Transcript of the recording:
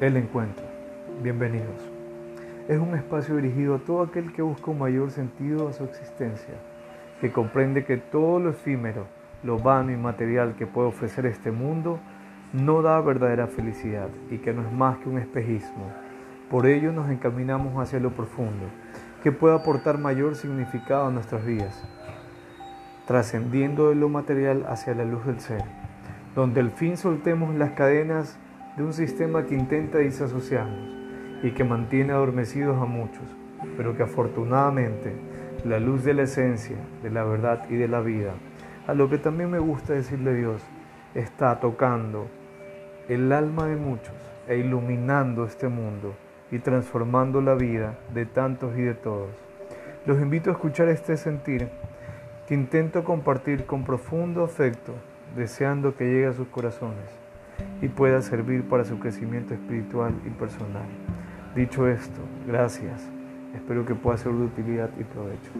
El encuentro. Bienvenidos. Es un espacio dirigido a todo aquel que busca un mayor sentido a su existencia, que comprende que todo lo efímero, lo vano y material que puede ofrecer este mundo no da verdadera felicidad y que no es más que un espejismo. Por ello nos encaminamos hacia lo profundo, que puede aportar mayor significado a nuestras vidas, trascendiendo de lo material hacia la luz del ser, donde al fin soltemos las cadenas de un sistema que intenta disasociarnos y que mantiene adormecidos a muchos, pero que afortunadamente la luz de la esencia, de la verdad y de la vida, a lo que también me gusta decirle Dios, está tocando el alma de muchos e iluminando este mundo y transformando la vida de tantos y de todos. Los invito a escuchar este sentir que intento compartir con profundo afecto, deseando que llegue a sus corazones y pueda servir para su crecimiento espiritual y personal. Dicho esto, gracias. Espero que pueda ser de utilidad y provecho.